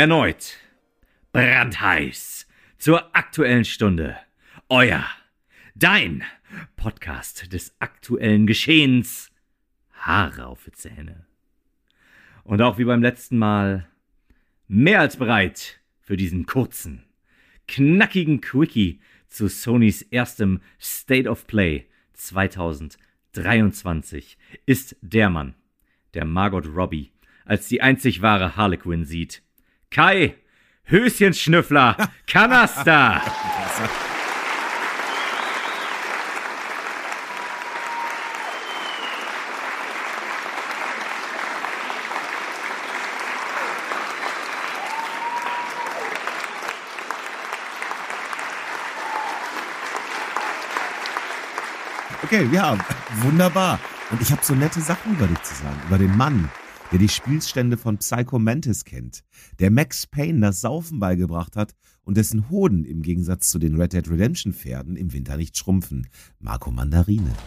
Erneut brandheiß zur aktuellen Stunde. Euer, dein Podcast des aktuellen Geschehens. Haare auf die Zähne. Und auch wie beim letzten Mal mehr als bereit für diesen kurzen, knackigen Quickie zu Sonys erstem State of Play 2023 ist der Mann, der Margot Robbie als die einzig wahre Harlequin sieht. Kai, Höschenschnüffler, Kanaster! Okay, ja, wunderbar. Und ich habe so nette Sachen über dich zu sagen, über den Mann, der die Spielstände von Psycho Mantis kennt, der Max Payne das Saufen beigebracht hat und dessen Hoden im Gegensatz zu den Red Dead Redemption Pferden im Winter nicht schrumpfen. Marco Mandarine.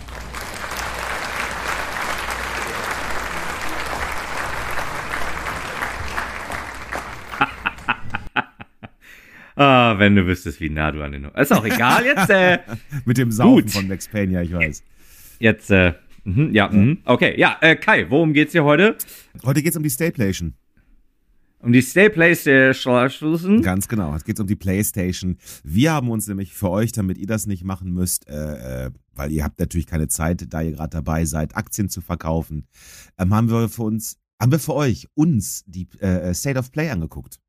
Ah, wenn du wüsstest, wie nah du an den. Ist auch egal jetzt. Äh, Mit dem Saufen Gut. von Max Payne, ja, ich weiß. jetzt, äh, mhm, ja, mhm. okay, ja, äh, Kai, worum geht's hier heute? Heute geht's um die Stayplation. Um die Stay PlayStation. Ganz genau. Es geht um die PlayStation. Wir haben uns nämlich für euch, damit ihr das nicht machen müsst, äh, äh, weil ihr habt natürlich keine Zeit, da ihr gerade dabei seid, Aktien zu verkaufen, ähm, haben wir für uns, haben wir für euch uns die äh, State of Play angeguckt.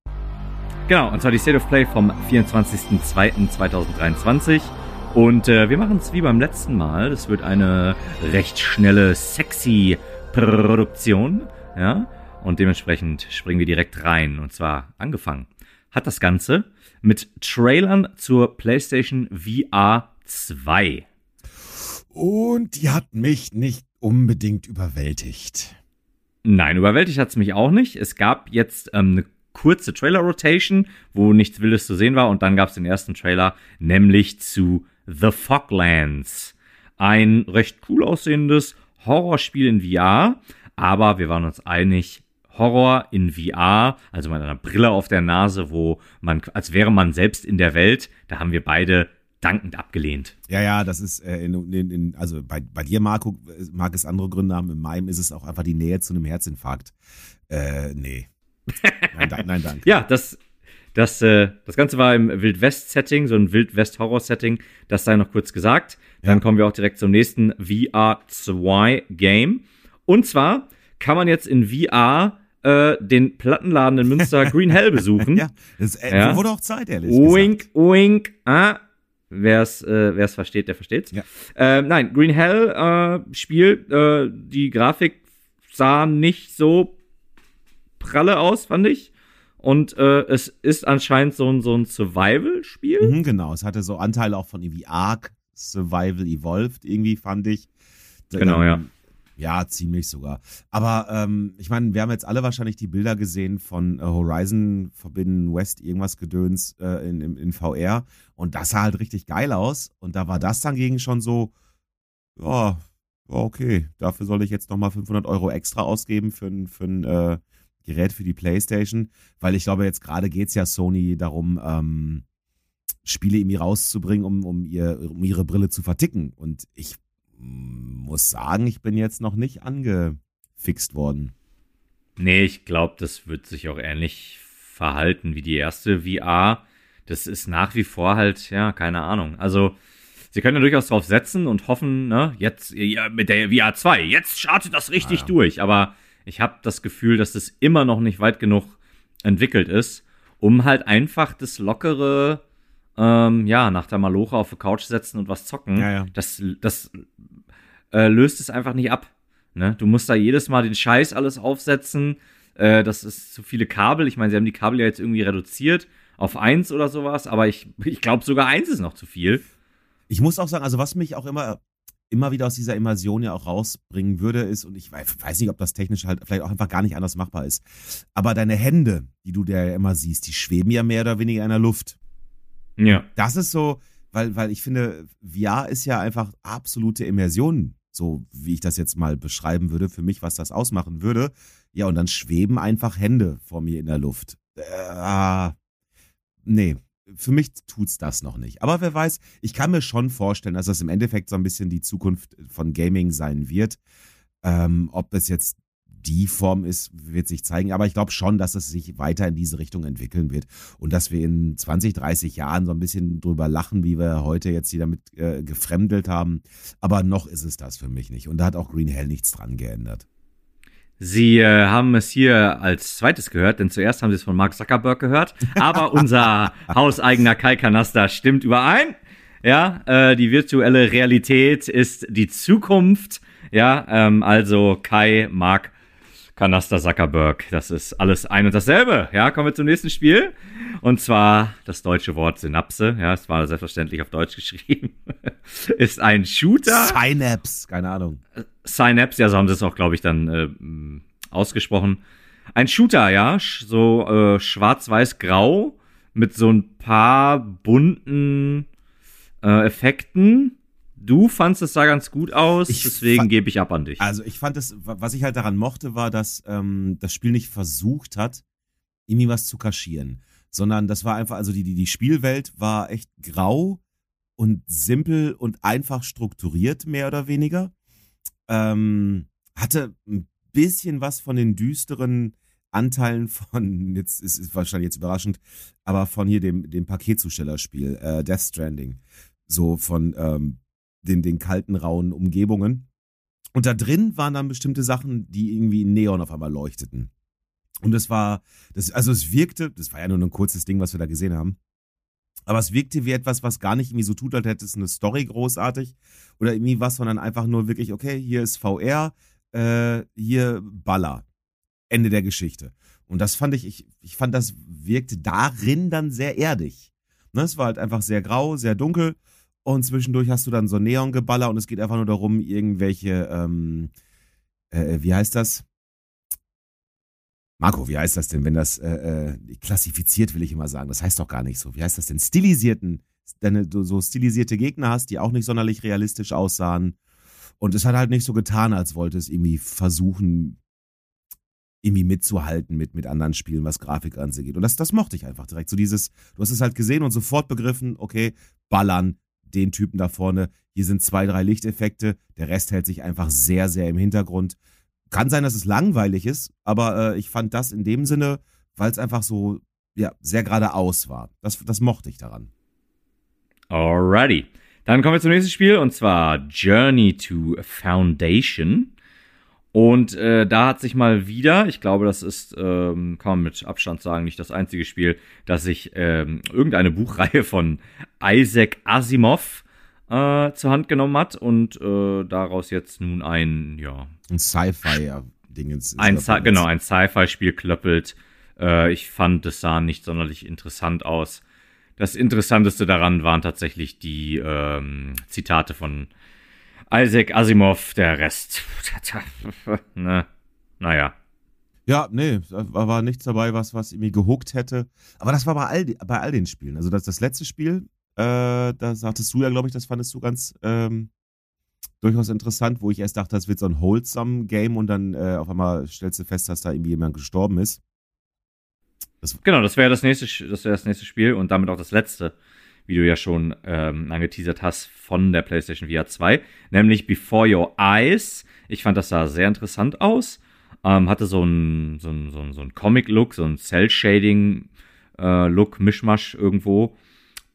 Genau, und zwar die State of Play vom 24.02.2023. Und äh, wir machen es wie beim letzten Mal. Das wird eine recht schnelle, sexy Produktion. Ja. Und dementsprechend springen wir direkt rein. Und zwar angefangen hat das Ganze mit Trailern zur PlayStation VR 2. Und die hat mich nicht unbedingt überwältigt. Nein, überwältigt hat's mich auch nicht. Es gab jetzt ähm, eine kurze Trailer-Rotation, wo nichts Wildes zu sehen war. Und dann gab's den ersten Trailer, nämlich zu The Foglands. Ein recht cool aussehendes Horrorspiel in VR. Aber wir waren uns einig, Horror in VR, also mit einer Brille auf der Nase, wo man, als wäre man selbst in der Welt, da haben wir beide dankend abgelehnt. Ja, ja, das ist äh, in, in, in, also bei, bei dir, Marco, mag es andere Gründe haben. In meinem ist es auch einfach die Nähe zu einem Herzinfarkt. Äh, nee. Nein, da, nein danke. Ja, das, das, äh, das Ganze war im Wild-West-Setting, so ein Wild-West-Horror-Setting. Das sei noch kurz gesagt. Dann Ja. kommen wir auch direkt zum nächsten VR2-Game. Und zwar kann man jetzt in VR äh, den Plattenladen in Münster Green Hell besuchen. Ja, das äh, Ja. wurde auch Zeit, ehrlich gesagt. Wink, wink, ah. Wer's, äh, wer's versteht, der versteht's. Ja. Äh, nein, Green Hell äh, Spiel, äh, die Grafik sah nicht so pralle aus, fand ich. Und äh, es ist anscheinend so ein, so ein Survival-Spiel. Mhm, genau, es hatte so Anteile auch von irgendwie Ark, Survival Evolved, irgendwie fand ich. Genau, ja. Ja, ziemlich sogar. Aber ähm, ich meine, wir haben jetzt alle wahrscheinlich die Bilder gesehen von äh, Horizon Forbidden West, irgendwas Gedöns äh, in, in, in VR. Und das sah halt richtig geil aus. Und da war das dann gegen schon so, ja, okay, dafür soll ich jetzt nochmal 500 Euro extra ausgeben für ein, für ein äh, Gerät für die Playstation. Weil ich glaube, jetzt gerade geht's ja Sony darum, ähm, Spiele irgendwie rauszubringen, um, um, ihr, um ihre Brille zu verticken. Und ich muss sagen, ich bin jetzt noch nicht angefixt worden. Nee, ich glaube, das wird sich auch ähnlich verhalten wie die erste VR. Das ist nach wie vor halt, ja, keine Ahnung. Also, sie können ja durchaus drauf setzen und hoffen, ne, jetzt ja, mit der VR 2, jetzt startet das richtig Ah. durch. Aber ich habe das Gefühl, dass es immer noch nicht weit genug entwickelt ist, um halt einfach das lockere, ähm, ja, nach der Maloche auf die Couch setzen und was zocken. Ja, ja. Das, das äh, löst es einfach nicht ab. Ne? Du musst da jedes Mal den Scheiß alles aufsetzen. Äh, das ist zu viele Kabel. Ich meine, sie haben die Kabel ja jetzt irgendwie reduziert auf eins oder sowas, aber ich, ich glaube sogar eins ist noch zu viel. Ich muss auch sagen, also was mich auch immer, immer wieder aus dieser Immersion ja auch rausbringen würde, ist, und ich weiß nicht, ob das technisch halt vielleicht auch einfach gar nicht anders machbar ist, aber deine Hände, die du da ja immer siehst, die schweben ja mehr oder weniger in der Luft. Ja. Das ist so, weil, weil ich finde, VR ist ja einfach absolute Immersion, so wie ich das jetzt mal beschreiben würde, für mich, was das ausmachen würde. Ja, und dann schweben einfach Hände vor mir in der Luft. Äh, nee, für mich tut's das noch nicht. Aber wer weiß, ich kann mir schon vorstellen, dass das im Endeffekt so ein bisschen die Zukunft von Gaming sein wird. Ähm, ob das jetzt die Form ist, wird sich zeigen. Aber ich glaube schon, dass es sich weiter in diese Richtung entwickeln wird und dass wir in 20, 30 Jahren so ein bisschen drüber lachen, wie wir heute jetzt hier damit äh, gefremdelt haben. Aber noch ist es das für mich nicht. Und da hat auch Green Hell nichts dran geändert. Sie äh, haben es hier als zweites gehört, denn zuerst haben Sie es von Mark Zuckerberg gehört. Aber unser hauseigener Kai Kanaster stimmt überein. Ja, äh, die virtuelle Realität ist die Zukunft. Ja, ähm, also Kai, Mark Kanaster Zuckerberg. Das ist alles ein und dasselbe. Ja, kommen wir zum nächsten Spiel. Und zwar das deutsche Wort Synapse. Ja, es war selbstverständlich auf Deutsch geschrieben. ist ein Shooter. Synapse, keine Ahnung. Synapse, ja, so haben sie es auch, glaube ich, dann äh, ausgesprochen. Ein Shooter, ja, so äh, schwarz-weiß-grau mit so ein paar bunten äh, Effekten Du fandest es sah ganz gut aus, ich deswegen gebe ich ab an dich. Also ich fand es, was ich halt daran mochte, war, dass ähm, das Spiel nicht versucht hat, irgendwie was zu kaschieren, sondern das war einfach, also die, die, die Spielwelt war echt grau und simpel und einfach strukturiert, mehr oder weniger. Ähm, hatte ein bisschen was von den düsteren Anteilen von, jetzt ist es wahrscheinlich jetzt überraschend, aber von hier dem, dem Paketzustellerspiel, äh, Death Stranding. So von ähm, den, den kalten, rauen Umgebungen. Und da drin waren dann bestimmte Sachen, die irgendwie in Neon auf einmal leuchteten. Und das war, das, also es wirkte, das war ja nur ein kurzes Ding, was wir da gesehen haben. Aber es wirkte wie etwas, was gar nicht irgendwie so tut, als hätte es eine Story großartig oder irgendwie was, sondern einfach nur wirklich, okay, hier ist VR, äh, hier Baller. Ende der Geschichte. Und das fand ich, ich, ich fand, das wirkte darin dann sehr erdig. Ne, es war halt einfach sehr grau, sehr dunkel und zwischendurch hast du dann so Neongeballer und es geht einfach nur darum, irgendwelche, ähm, äh, wie heißt das? Marco, wie heißt das denn, wenn das äh, äh, klassifiziert, will ich immer sagen. Das heißt doch gar nicht so. Wie heißt das denn? Stilisierten, du so stilisierte Gegner hast, die auch nicht sonderlich realistisch aussahen. Und es hat halt nicht so getan, als wollte es irgendwie versuchen, irgendwie mitzuhalten mit, mit anderen Spielen, was Grafik angeht. Und das, das mochte ich einfach direkt. So dieses, du hast es halt gesehen und sofort begriffen, okay, ballern, den Typen da vorne. Hier sind zwei, drei Lichteffekte. Der Rest hält sich einfach sehr, sehr im Hintergrund. Kann sein, dass es langweilig ist, aber äh, ich fand das in dem Sinne, weil es einfach so ja, sehr geradeaus war. Das, das mochte ich daran. Alrighty. Dann kommen wir zum nächsten Spiel und zwar Journey to Foundation. Und äh, da hat sich mal wieder, ich glaube, das ist, ähm, kann man mit Abstand sagen, nicht das einzige Spiel, dass sich ähm, irgendeine Buchreihe von Isaac Asimov äh, zur Hand genommen hat und äh, daraus jetzt nun ein, ja. Ein Sci-Fi-Dingens. Ein Sci genau, ein Sci-Fi-Spiel klöppelt. Äh, ich fand, es sah nicht sonderlich interessant aus. Das Interessanteste daran waren tatsächlich die ähm, Zitate von Isaac Asimov, der Rest. ne? Naja. Ja, nee, da war nichts dabei, was, was irgendwie gehuckt hätte. Aber das war bei all, bei all den Spielen. Also das, das letzte Spiel, äh, da sagtest du ja, glaube ich, das fandest du ganz ähm, durchaus interessant, wo ich erst dachte, das wird so ein wholesome Game und dann äh, auf einmal stellst du fest, dass da irgendwie jemand gestorben ist. Das genau, das wäre das nächste, das wäre das nächste Spiel und damit auch das letzte wie du ja schon ähm, angeteasert hast, von der PlayStation VR 2, nämlich Before Your Eyes. Ich fand, das sah sehr interessant aus. Ähm, hatte so einen so so ein, so ein Comic-Look, so ein Cell-Shading-Look, äh, Mischmasch irgendwo.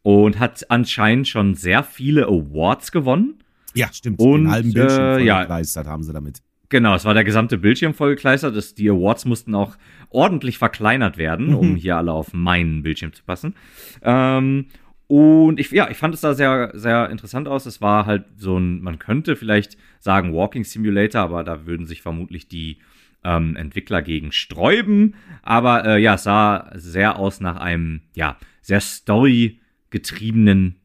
Und hat anscheinend schon sehr viele Awards gewonnen. Ja, stimmt. Und, Den halben Bildschirm äh, ja, haben sie damit. Genau, es war der gesamte Bildschirm vollgekleistert. Das, die Awards mussten auch ordentlich verkleinert werden, mhm. um hier alle auf meinen Bildschirm zu passen. Ähm, und ich, ja, ich fand es da sehr, sehr interessant aus. Es war halt so ein, man könnte vielleicht sagen Walking Simulator, aber da würden sich vermutlich die ähm, Entwickler gegen sträuben. Aber äh, ja, es sah sehr aus nach einem, ja, sehr story-getriebenen,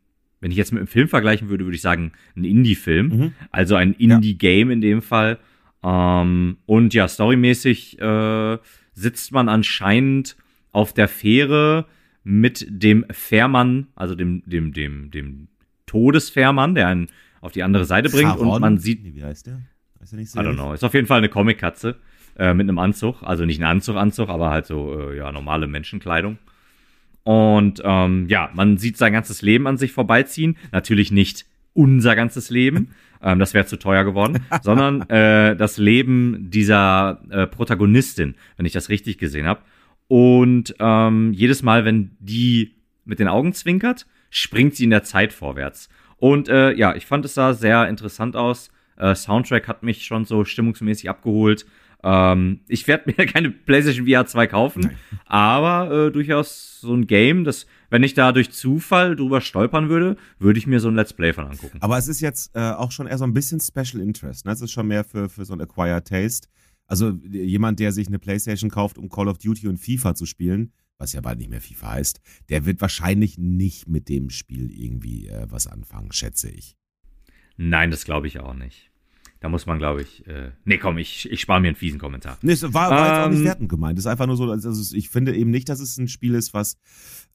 wenn ich jetzt mit einem Film vergleichen würde, würde ich sagen, ein Indie-Film. Mhm. Also ein Indie-Game in dem Fall. Ähm, und ja, storymäßig äh, sitzt man anscheinend auf der Fähre mit dem Fährmann, also dem, dem, dem, dem Todesfährmann, der einen auf die andere Seite bringt Charon? und man sieht. Wie heißt der? Heißt der nicht so I don't know. Ist auf jeden Fall eine Comic-Katze. äh, mit einem Anzug, also nicht ein Anzug, Anzug, aber halt so äh, ja normale Menschenkleidung. Und ähm, ja, man sieht sein ganzes Leben an sich vorbeiziehen. Natürlich nicht unser ganzes Leben, ähm, das wäre zu teuer geworden, sondern äh, das Leben dieser äh, Protagonistin, wenn ich das richtig gesehen habe. Und ähm, jedes Mal, wenn die mit den Augen zwinkert, springt sie in der Zeit vorwärts. Und äh, ja, ich fand es sah sehr interessant aus. Äh, Soundtrack hat mich schon so stimmungsmäßig abgeholt. Ähm, ich werde mir keine PlayStation VR 2 kaufen, Nein. aber äh, durchaus so ein Game, das, wenn ich da durch Zufall drüber stolpern würde, würde ich mir so ein Let's Play von angucken. Aber es ist jetzt äh, auch schon eher so ein bisschen Special Interest. Ne? Es ist schon mehr für, für so ein Acquired Taste. Also jemand, der sich eine PlayStation kauft, um Call of Duty und FIFA zu spielen, was ja bald nicht mehr FIFA heißt, der wird wahrscheinlich nicht mit dem Spiel irgendwie äh, was anfangen, schätze ich. Nein, das glaube ich auch nicht. Da muss man, glaube ich. Äh, nee, komm, ich, ich spare mir einen fiesen Kommentar. Nee, es war, war ähm, jetzt auch nicht ähm, wertend gemeint. Es ist einfach nur so, also ich finde eben nicht, dass es ein Spiel ist, was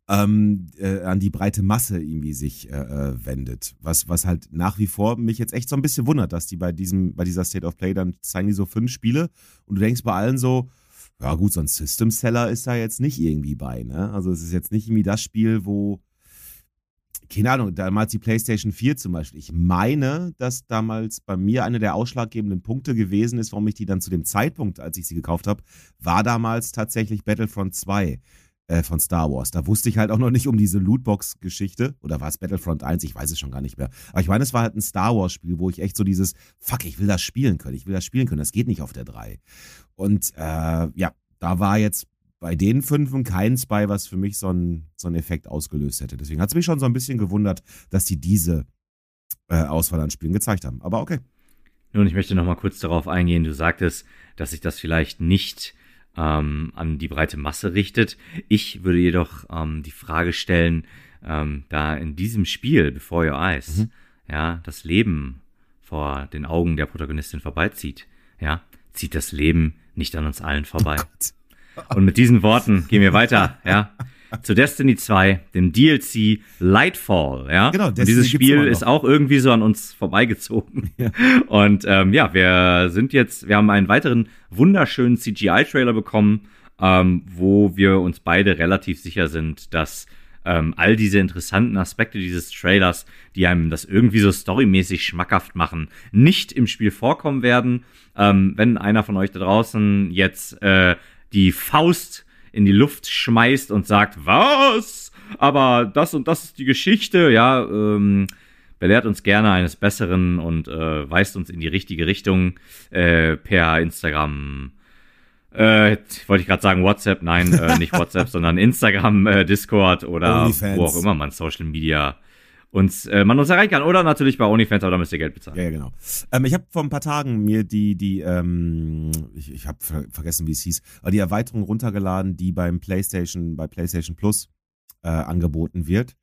ähm, äh, an die breite Masse irgendwie sich äh, äh, wendet. Was, was halt nach wie vor mich jetzt echt so ein bisschen wundert, dass die bei diesem, bei dieser State of Play dann zeigen die so fünf Spiele und du denkst bei allen so, ja gut, so ein System Seller ist da jetzt nicht irgendwie bei, ne? Also es ist jetzt nicht irgendwie das Spiel, wo keine Ahnung, damals die PlayStation 4 zum Beispiel. Ich meine, dass damals bei mir einer der ausschlaggebenden Punkte gewesen ist, warum ich die dann zu dem Zeitpunkt, als ich sie gekauft habe, war damals tatsächlich Battlefront 2 äh, von Star Wars. Da wusste ich halt auch noch nicht um diese Lootbox-Geschichte. Oder war es Battlefront 1? Ich weiß es schon gar nicht mehr. Aber ich meine, es war halt ein Star Wars-Spiel, wo ich echt so dieses, fuck, ich will das spielen können. Ich will das spielen können. Das geht nicht auf der 3. Und äh, ja, da war jetzt bei den fünfen keins bei, was für mich so einen so einen Effekt ausgelöst hätte. Deswegen hat es mich schon so ein bisschen gewundert, dass die diese äh, Auswahl an Spielen gezeigt haben. Aber okay. Nun, ich möchte noch mal kurz darauf eingehen. Du sagtest, dass sich das vielleicht nicht ähm, an die breite Masse richtet. Ich würde jedoch ähm, die Frage stellen, ähm, da in diesem Spiel Before Your Eyes mhm. ja das Leben vor den Augen der Protagonistin vorbeizieht, ja, zieht das Leben nicht an uns allen vorbei. Oh und mit diesen Worten gehen wir weiter, ja, zu Destiny 2, dem DLC Lightfall, ja. Genau, Destiny und dieses Spiel ist auch irgendwie so an uns vorbeigezogen. Ja. Und ähm, ja, wir sind jetzt, wir haben einen weiteren wunderschönen CGI-Trailer bekommen, ähm, wo wir uns beide relativ sicher sind, dass ähm, all diese interessanten Aspekte dieses Trailers, die einem das irgendwie so storymäßig schmackhaft machen, nicht im Spiel vorkommen werden. Ähm, wenn einer von euch da draußen jetzt äh, die Faust in die Luft schmeißt und sagt, was? Aber das und das ist die Geschichte, ja, ähm, belehrt uns gerne eines Besseren und äh, weist uns in die richtige Richtung äh, per Instagram. Äh, wollte ich gerade sagen WhatsApp, nein, äh, nicht WhatsApp, sondern Instagram, äh, Discord oder wo auch immer man Social Media uns, äh, man uns erreichen kann. Oder natürlich bei OnlyFans, aber da müsst ihr Geld bezahlen. Ja, ja genau. Ähm, ich habe vor ein paar Tagen mir die, die, ähm, ich, ich habe ver vergessen, wie es hieß, aber die Erweiterung runtergeladen, die beim PlayStation, bei PlayStation Plus äh, angeboten wird.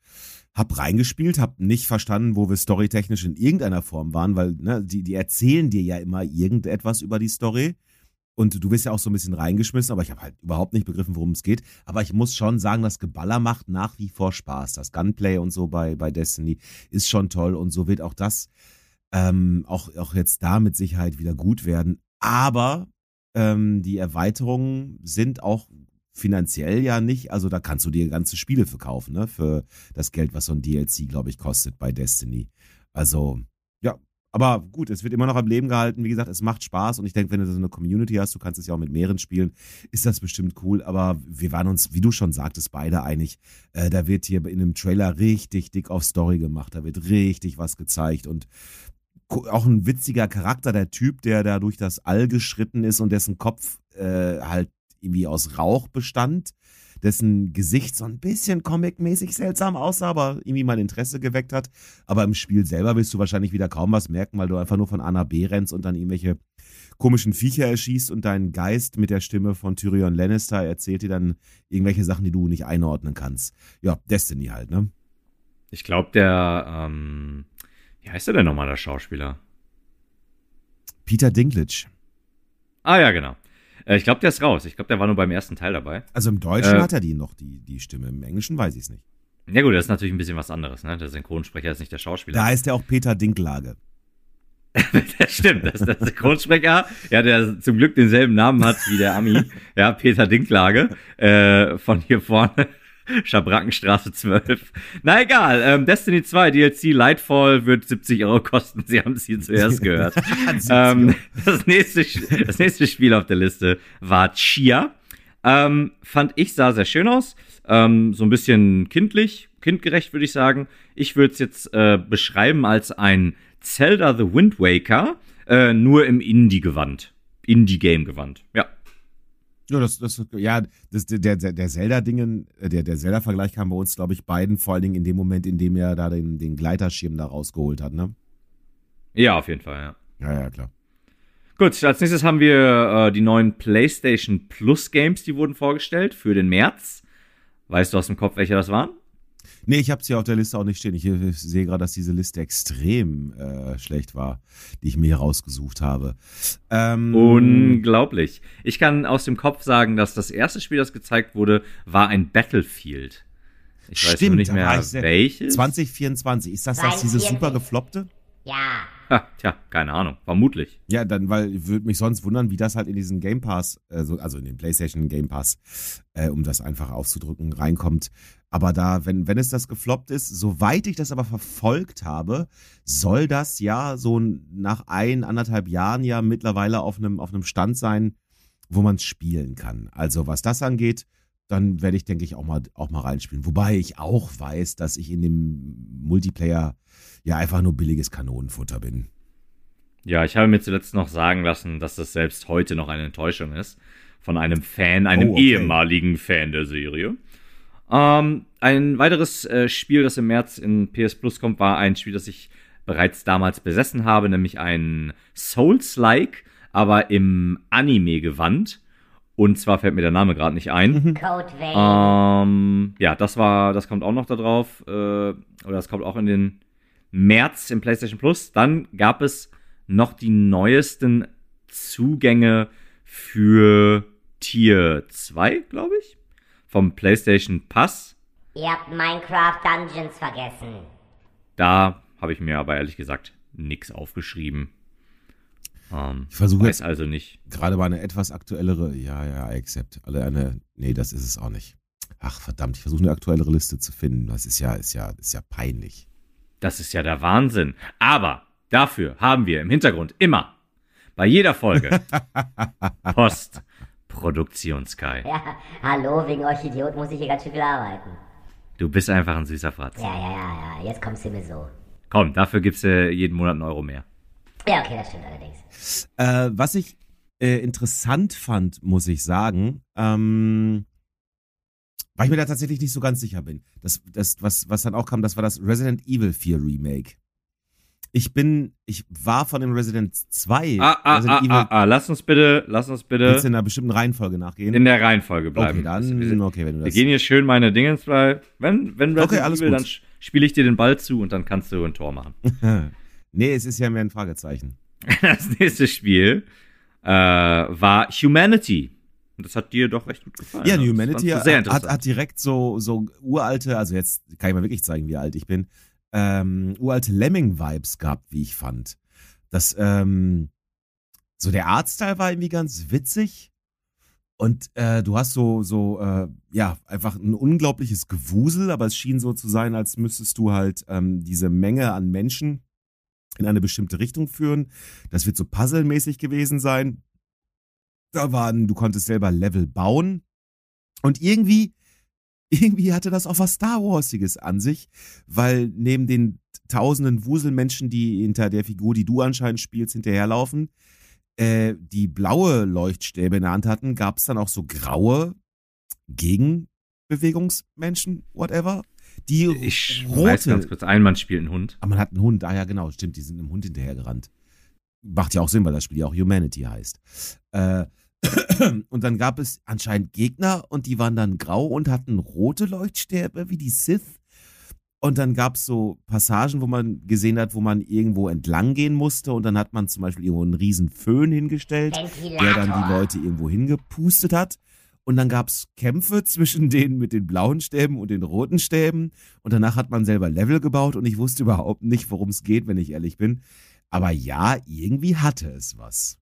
Hab reingespielt, hab nicht verstanden, wo wir storytechnisch in irgendeiner Form waren, weil ne, die, die erzählen dir ja immer irgendetwas über die Story. Und du bist ja auch so ein bisschen reingeschmissen, aber ich habe halt überhaupt nicht begriffen, worum es geht. Aber ich muss schon sagen, das Geballer macht nach wie vor Spaß. Das Gunplay und so bei, bei Destiny ist schon toll. Und so wird auch das ähm, auch, auch jetzt da mit Sicherheit wieder gut werden. Aber ähm, die Erweiterungen sind auch finanziell ja nicht, also da kannst du dir ganze Spiele verkaufen, ne? Für das Geld, was so ein DLC, glaube ich, kostet bei Destiny. Also, aber gut, es wird immer noch am Leben gehalten. Wie gesagt, es macht Spaß und ich denke, wenn du so eine Community hast, du kannst es ja auch mit mehreren spielen, ist das bestimmt cool. Aber wir waren uns, wie du schon sagtest, beide einig. Äh, da wird hier in einem Trailer richtig dick auf Story gemacht. Da wird richtig was gezeigt und auch ein witziger Charakter, der Typ, der da durch das All geschritten ist und dessen Kopf äh, halt irgendwie aus Rauch bestand dessen Gesicht so ein bisschen comic-mäßig seltsam aussah, aber irgendwie mein Interesse geweckt hat. Aber im Spiel selber wirst du wahrscheinlich wieder kaum was merken, weil du einfach nur von A nach B rennst und dann irgendwelche komischen Viecher erschießt und dein Geist mit der Stimme von Tyrion Lannister erzählt dir dann irgendwelche Sachen, die du nicht einordnen kannst. Ja, Destiny halt, ne? Ich glaube, der, ähm, wie heißt der denn nochmal, der Schauspieler? Peter Dinklage. Ah ja, genau. Äh, ich glaube, der ist raus. Ich glaube, der war nur beim ersten Teil dabei. Also im Deutschen äh, hat er die noch, die, die Stimme. Im Englischen weiß ich es nicht. Ja gut, das ist natürlich ein bisschen was anderes. Ne? Der Synchronsprecher ist nicht der Schauspieler. Da heißt er auch Peter Dinklage. das stimmt, das ist der Synchronsprecher, ja, der zum Glück denselben Namen hat wie der Ami, ja, Peter Dinklage, äh, von hier vorne. Schabrackenstraße 12. Na egal, ähm, Destiny 2 DLC Lightfall wird 70 Euro kosten. Sie haben es hier zuerst gehört. ähm, das, nächste, das nächste Spiel auf der Liste war Chia. Ähm, fand ich, sah sehr schön aus. Ähm, so ein bisschen kindlich, kindgerecht würde ich sagen. Ich würde es jetzt äh, beschreiben als ein Zelda The Wind Waker, äh, nur im Indie-Gewand. Indie-Game-Gewand, ja. Ja, das, das, ja, das, der, der, der Zelda-Dingen, äh, der, der Zelda-Vergleich kam bei uns, glaube ich, beiden, vor allen Dingen in dem Moment, in dem er da den, den Gleiterschirm da rausgeholt hat, ne? Ja, auf jeden Fall, ja. Ja, ja, klar. Gut, als nächstes haben wir äh, die neuen PlayStation Plus Games, die wurden vorgestellt für den März. Weißt du aus dem Kopf, welche das waren? Nee, ich habe es hier auf der Liste auch nicht stehen. Ich, ich sehe gerade, dass diese Liste extrem äh, schlecht war, die ich mir hier rausgesucht habe. Ähm, Unglaublich. Ich kann aus dem Kopf sagen, dass das erste Spiel, das gezeigt wurde, war ein Battlefield. Ich Stimmt, weiß nicht mehr welches. 2024. Ist das das diese super gefloppte? Ja. Ha, tja, keine Ahnung. Vermutlich. Ja, dann, weil würde mich sonst wundern, wie das halt in diesen Game Pass, also, also in den PlayStation Game Pass, äh, um das einfach auszudrücken, reinkommt. Aber da, wenn, wenn es das gefloppt ist, soweit ich das aber verfolgt habe, soll das ja so nach ein, anderthalb Jahren ja mittlerweile auf einem, auf einem Stand sein, wo man es spielen kann. Also was das angeht, dann werde ich, denke ich, auch mal, auch mal reinspielen. Wobei ich auch weiß, dass ich in dem Multiplayer ja einfach nur billiges Kanonenfutter bin. Ja, ich habe mir zuletzt noch sagen lassen, dass das selbst heute noch eine Enttäuschung ist. Von einem Fan, einem oh, okay. ehemaligen Fan der Serie. Ähm, ein weiteres äh, Spiel, das im März in PS Plus kommt, war ein Spiel, das ich bereits damals besessen habe, nämlich ein Souls-like, aber im Anime-Gewand. Und zwar fällt mir der Name gerade nicht ein. Mhm. Code ähm, ja, das war, das kommt auch noch da drauf. Äh, oder das kommt auch in den März im PlayStation Plus. Dann gab es noch die neuesten Zugänge für Tier 2, glaube ich, vom PlayStation Pass. Ihr habt Minecraft Dungeons vergessen. Da habe ich mir aber ehrlich gesagt nichts aufgeschrieben. Ähm, ich versuche jetzt also nicht. Gerade war eine etwas aktuellere, ja, ja, accept. Alle eine, nee, das ist es auch nicht. Ach verdammt, ich versuche eine aktuellere Liste zu finden. Das ist ja, ist ja, ist ja peinlich. Das ist ja der Wahnsinn. Aber dafür haben wir im Hintergrund immer bei jeder Folge Post Produktion Sky. Ja, hallo, wegen euch Idiot muss ich hier ganz schön viel arbeiten. Du bist einfach ein süßer Fratz. Ja, ja, ja, ja, jetzt kommst du mir so. Komm, dafür gibst du jeden Monat einen Euro mehr. Ja, okay, das stimmt allerdings. Äh, was ich äh, interessant fand, muss ich sagen, ähm, weil ich mir da tatsächlich nicht so ganz sicher bin. Das, das, was, was dann auch kam, das war das Resident Evil 4 Remake. Ich bin, ich war von dem Resident 2. Ah, ah, Resident ah, Evil, ah, ah, lass uns bitte, lass uns bitte. Willst du in einer bestimmten Reihenfolge nachgehen? In der Reihenfolge bleiben. Okay, dann, wir, okay, wenn du das. Wir gehen hier schön meine Dinge, weil, wenn, wenn Resident okay, alles Evil, gut. dann spiele ich dir den Ball zu und dann kannst du ein Tor machen. nee, es ist ja mehr ein Fragezeichen. Das nächste Spiel äh, war Humanity. Und das hat dir doch recht gut gefallen. Ja, Humanity hat, hat direkt so, so uralte, also jetzt kann ich mal wirklich zeigen, wie alt ich bin, ähm, uralte Lemming-Vibes gehabt, wie ich fand. Das, ähm, so der Artstyle war irgendwie ganz witzig. Und äh, du hast so, so, äh, ja, einfach ein unglaubliches Gewusel, aber es schien so zu sein, als müsstest du halt ähm, diese Menge an Menschen in eine bestimmte Richtung führen. Das wird so puzzlemäßig gewesen sein. Da waren, du konntest selber Level bauen. Und irgendwie, irgendwie hatte das auch was Star Warsiges an sich, weil neben den tausenden Wuselmenschen, die hinter der Figur, die du anscheinend spielst, hinterherlaufen, äh, die blaue Leuchtstäbe in der Hand hatten, gab es dann auch so graue Gegenbewegungsmenschen, whatever. Die ich rote. Weiß ganz kurz, ein Mann spielt einen Hund. Ah, man hat einen Hund. Ah ja, genau, stimmt. Die sind einem Hund hinterhergerannt. Macht ja auch Sinn, weil das Spiel ja auch Humanity heißt. Äh, und dann gab es anscheinend Gegner und die waren dann grau und hatten rote Leuchtstäbe wie die Sith. Und dann gab es so Passagen, wo man gesehen hat, wo man irgendwo entlang gehen musste. Und dann hat man zum Beispiel irgendwo einen riesen Föhn hingestellt, der dann die Leute irgendwo hingepustet hat. Und dann gab es Kämpfe zwischen denen mit den blauen Stäben und den roten Stäben. Und danach hat man selber Level gebaut und ich wusste überhaupt nicht, worum es geht, wenn ich ehrlich bin. Aber ja, irgendwie hatte es was.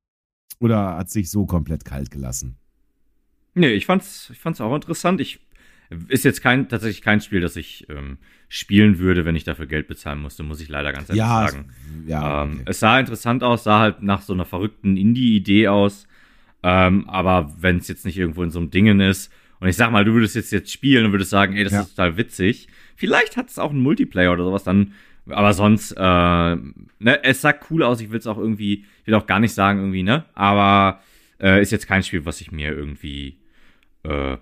Oder hat sich so komplett kalt gelassen? Nee, ich fand's, ich fand's auch interessant. Ich ist jetzt kein tatsächlich kein Spiel, das ich ähm, spielen würde, wenn ich dafür Geld bezahlen musste, muss ich leider ganz ehrlich Ja, sagen. es- ja. Ähm, okay. Es sah interessant aus, sah halt nach so einer verrückten Indie-Idee aus. Ähm, aber wenn es jetzt nicht irgendwo in so einem Dingen ist, und ich sag mal, du würdest jetzt jetzt spielen und würdest sagen, ey, das Ja. ist total witzig. Vielleicht hat es auch einen Multiplayer oder sowas, dann, aber sonst, äh, ne, es sah cool aus, ich will es auch irgendwie, ich will auch gar nicht sagen irgendwie, ne, aber äh, ist jetzt kein Spiel, was ich mir irgendwie äh,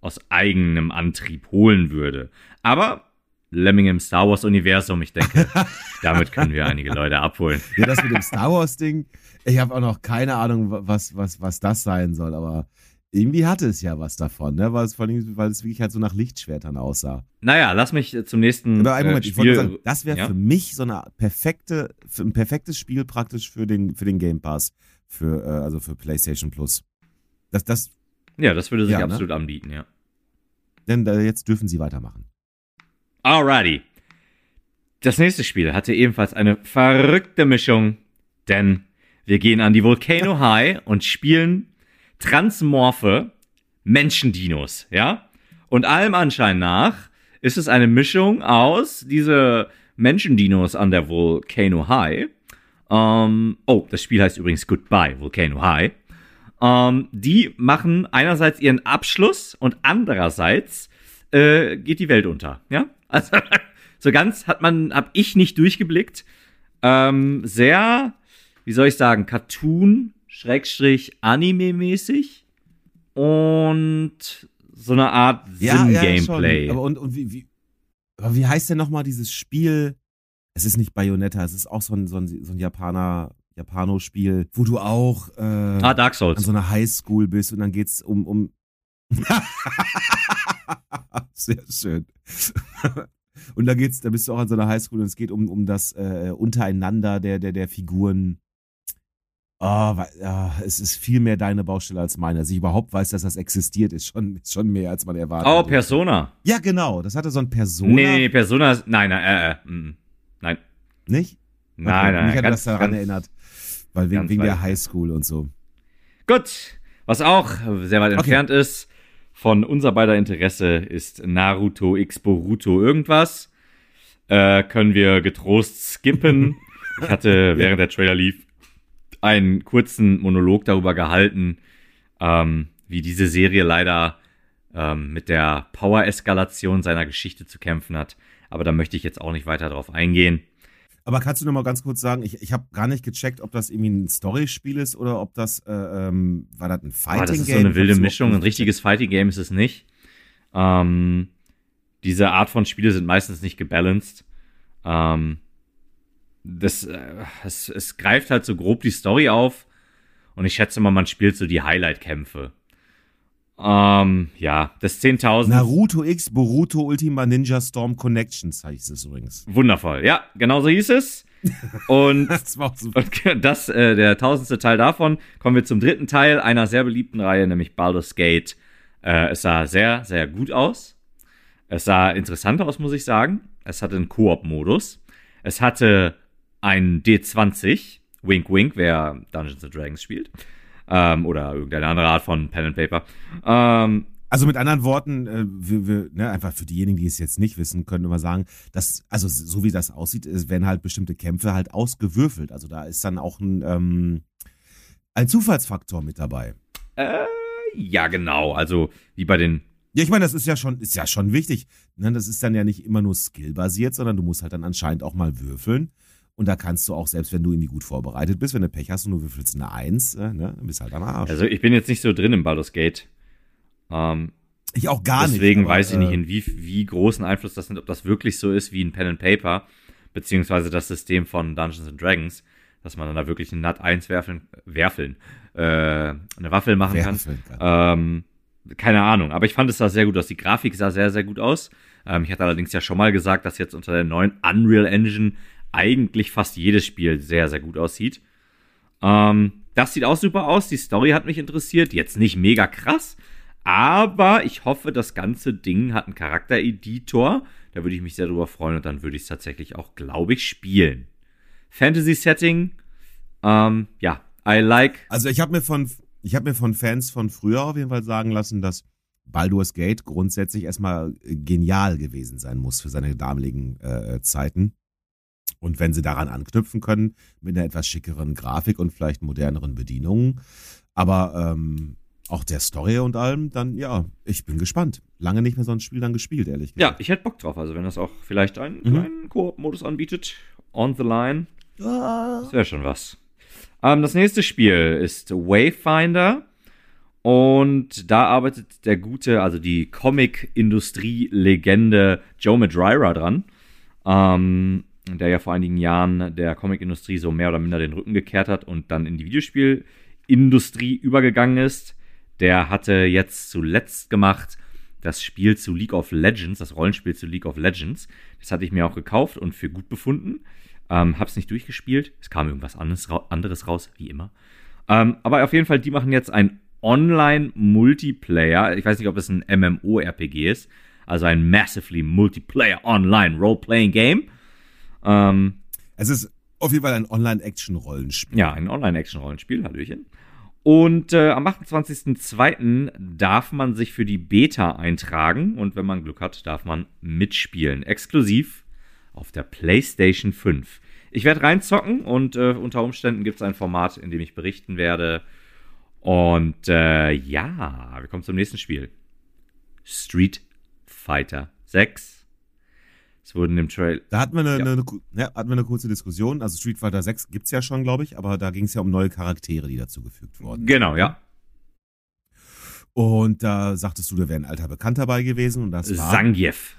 aus eigenem Antrieb holen würde. Aber Lemming im Star Wars Universum, ich denke, damit können wir einige Leute abholen. Ja, das mit dem Star Wars-Ding, ich habe auch noch keine Ahnung, wa- was, was, was das sein soll, aber irgendwie hatte es ja was davon, ne? Weil es vor allem, weil es wirklich halt so nach Lichtschwertern aussah. Naja, lass mich äh, zum nächsten Oder einen Moment, äh, ich wollte sagen, das wäre ja? für mich so eine perfekte, ein perfektes Spiel praktisch für den, für den Game Pass, für, äh, also für PlayStation Plus. Das, das, ja, das würde sich Ja, ne? absolut anbieten, ja. denn äh, jetzt dürfen sie weitermachen. Alrighty. Das nächste Spiel hatte ebenfalls eine verrückte Mischung, denn wir gehen an die Volcano High und spielen transmorphe Menschendinos, ja? Und allem Anschein nach ist es eine Mischung aus diese Menschendinos an der Volcano High. Ähm, oh, das Spiel heißt übrigens Goodbye Volcano High. Ähm, die machen einerseits ihren Abschluss und andererseits äh, geht die Welt unter. Ja, also so ganz hat man, hab ich nicht durchgeblickt. Ähm, sehr, wie soll ich sagen, Cartoon Schrägstrich Anime-mäßig und so eine Art Sinn-Gameplay. aber und, und wie, wie, aber wie heißt denn nochmal dieses Spiel? Es ist nicht Bayonetta, es ist auch so ein, so ein, so ein Japaner, Japano-Spiel, wo du auch äh, ah, Dark an Souls. so einer Highschool bist und dann geht's um, um Sehr schön. Und da geht's, da bist du auch an so einer Highschool und es geht um, um das äh, Untereinander der, der, der Figuren. Oh, es ist viel mehr deine Baustelle als meine. Dass ich überhaupt weiß, dass das existiert, ist schon, ist schon mehr, als man erwartet. Oh. Persona. Ja, genau. Das hatte so ein Persona. Nee, nee, nee, Persona nein, nein, äh, äh, mm, nein, Nicht? nein, Okay, nein, Mich hat ganz, das daran ganz, erinnert. Weil wegen, wegen der. Highschool und so. Gut, was auch sehr weit Okay. entfernt ist von unser beider Interesse ist Naruto X Boruto irgendwas. Äh, können wir getrost skippen. Ich hatte, während der Trailer lief, einen kurzen Monolog darüber gehalten, ähm, wie diese Serie leider ähm, mit der Power-Eskalation seiner Geschichte zu kämpfen hat. Aber da möchte ich jetzt auch nicht weiter drauf eingehen. Aber kannst du noch mal ganz kurz sagen, ich, ich habe gar nicht gecheckt, ob das irgendwie ein Story-Spiel ist oder ob das, äh, ähm, war das ein Fighting-Game? Aber das ist so eine wilde Mischung. Ein richtiges Fighting Game ist es nicht. Ähm, diese Art von Spiele sind meistens nicht gebalanced. Ähm, das, äh, es, es greift halt so grob die Story auf. Und ich schätze mal, man spielt so die Highlight-Kämpfe. Ähm, ja, das 10.000. Naruto X Boruto Ultima Ninja Storm Connections heißt es übrigens. Wundervoll. Ja, genau so hieß es. Und Das war super. Und das, äh, der tausendste Teil davon, kommen wir zum dritten Teil einer sehr beliebten Reihe, nämlich Baldur's Gate. Äh, es sah sehr, sehr gut aus. Es sah interessant aus, muss ich sagen. Es hatte einen Koop-Modus. Es hatte einen D20, wink wink, wer Dungeons and Dragons spielt. Ähm, oder irgendeine andere Art von Pen and Paper. Ähm, Also mit anderen Worten, äh, wir, wir, ne, einfach für diejenigen, die es jetzt nicht wissen, können wir sagen, dass, also so wie das aussieht, werden halt bestimmte Kämpfe halt ausgewürfelt. Also da ist dann auch ein, ähm, ein Zufallsfaktor mit dabei. äh, ja, genau. Also, wie bei den Ja, ich meine, das ist ja schon, ist ja schon wichtig. Ne, das ist dann ja nicht immer nur skillbasiert, sondern du musst halt dann anscheinend auch mal würfeln. Und da kannst du auch, selbst wenn du irgendwie gut vorbereitet bist, wenn du Pech hast und du würfelst eine Eins, äh, ne, dann bist du halt am Arsch. Also ich bin jetzt nicht so drin im Baldur's Gate. Ähm, ich auch gar nicht. deswegen weiß ich nicht, äh, in wie, wie großen Einfluss das nimmt, ob das wirklich so ist wie ein Pen and Paper, beziehungsweise das System von Dungeons and Dragons, dass man dann da wirklich einen Nut 1 werfeln, werfeln, äh, eine Waffel machen kann. werfeln kann. Ähm, keine Ahnung, aber ich fand es sah sehr gut aus. Die Grafik sah sehr, sehr gut aus. Ähm, ich hatte allerdings ja schon mal gesagt, dass jetzt unter der neuen Unreal Engine eigentlich fast jedes Spiel sehr, sehr gut aussieht. Ähm, das sieht auch super aus. Die Story hat mich interessiert. Jetzt nicht mega krass, aber ich hoffe, das ganze Ding hat einen Charaktereditor. Da würde ich mich sehr drüber freuen und dann würde ich es tatsächlich auch, glaube ich, spielen. Fantasy-Setting. Ähm, ja, I like. Also ich habe mir von ich habe mir von Fans von früher auf jeden Fall sagen lassen, dass Baldur's Gate grundsätzlich erstmal genial gewesen sein muss für seine damaligen äh, Zeiten. Und wenn sie daran anknüpfen können, mit einer etwas schickeren Grafik und vielleicht moderneren Bedienungen, aber ähm, auch der Story und allem, dann ja, ich bin gespannt. Lange nicht mehr so ein Spiel dann gespielt, ehrlich gesagt. Ja, ich hätte Bock drauf. Also wenn das auch vielleicht einen mhm. kleinen Koop-Modus anbietet, on the line, das wäre schon was. Ähm, das nächste Spiel ist Wayfinder. Und da arbeitet der gute, also die Comic-Industrie-Legende Joe Madureira dran. Ähm, der ja vor einigen Jahren der Comic-Industrie so mehr oder minder den Rücken gekehrt hat und dann in die Videospielindustrie übergegangen ist. Der hatte jetzt zuletzt gemacht das Spiel zu League of Legends, das Rollenspiel zu League of Legends. Das hatte ich mir auch gekauft und für gut befunden. Ähm, hab's nicht durchgespielt. Es kam irgendwas anderes, anderes raus, wie immer. Ähm, aber auf jeden Fall, die machen jetzt ein Online-Multiplayer. Ich weiß nicht, ob es ein MMO-RPG ist. Also ein Massively Multiplayer Online Role-Playing Game. Ähm, es ist auf jeden Fall ein Online-Action-Rollenspiel. Ja, ein Online-Action-Rollenspiel, Hallöchen. Und äh, am 28.02. darf man sich für die Beta eintragen und wenn man Glück hat, darf man mitspielen. Exklusiv auf der PlayStation 5. Ich werde reinzocken und äh, unter Umständen gibt es ein Format, in dem ich berichten werde, und äh, ja, wir kommen zum nächsten Spiel. Street Fighter 6. Es wurden im Trail. Da hatten wir eine, ja. eine, ja, hatten wir eine kurze Diskussion. Also Street Fighter 6 gibt es ja schon, glaube ich, aber da ging es ja um neue Charaktere, die dazugefügt wurden. Genau, ja. Und da sagtest du, da wäre ein alter Bekannt dabei gewesen und das war. Zangief.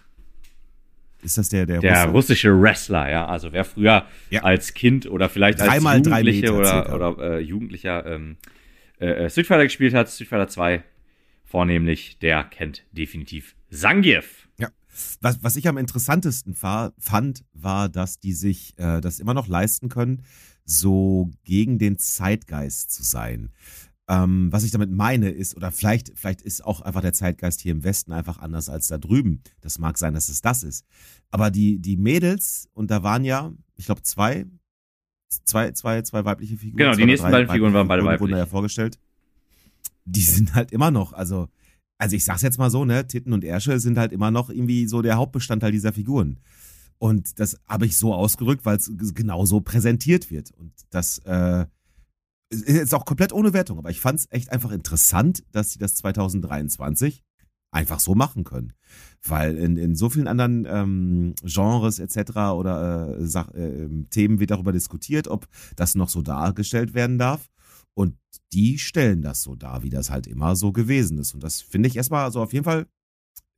Ist das der, der, der russische Wrestler, ja? Also wer früher ja. als Kind oder vielleicht als Dreimal Jugendliche oder, oder äh, Jugendlicher ähm, äh, äh, Street Fighter gespielt hat, Street Fighter 2 vornehmlich, der kennt definitiv Zangief. Was, was ich am interessantesten fand, war, dass die sich äh, das immer noch leisten können, so gegen den Zeitgeist zu sein. Ähm, was ich damit meine ist, oder vielleicht, vielleicht ist auch einfach der Zeitgeist hier im Westen einfach anders als da drüben. Das mag sein, dass es das ist. Aber die, die Mädels, und da waren ja, ich glaube, zwei, zwei, zwei, zwei weibliche Figuren. Genau, die nächsten beiden Figuren waren beide weiblich. Wurden ja vorgestellt. Die sind halt immer noch, also, also ich sag's jetzt mal so, ne, Titten und Ärsche sind halt immer noch irgendwie so der Hauptbestandteil dieser Figuren. Und das habe ich so ausgerückt, weil es genau so präsentiert wird. Und das äh, ist jetzt auch komplett ohne Wertung, aber ich fand es echt einfach interessant, dass sie das 2023 einfach so machen können. Weil in, in so vielen anderen ähm, Genres etc. oder äh, Sach, äh, Themen wird darüber diskutiert, ob das noch so dargestellt werden darf. Und die stellen das so dar, wie das halt immer so gewesen ist. Und das finde ich erstmal, also auf jeden Fall,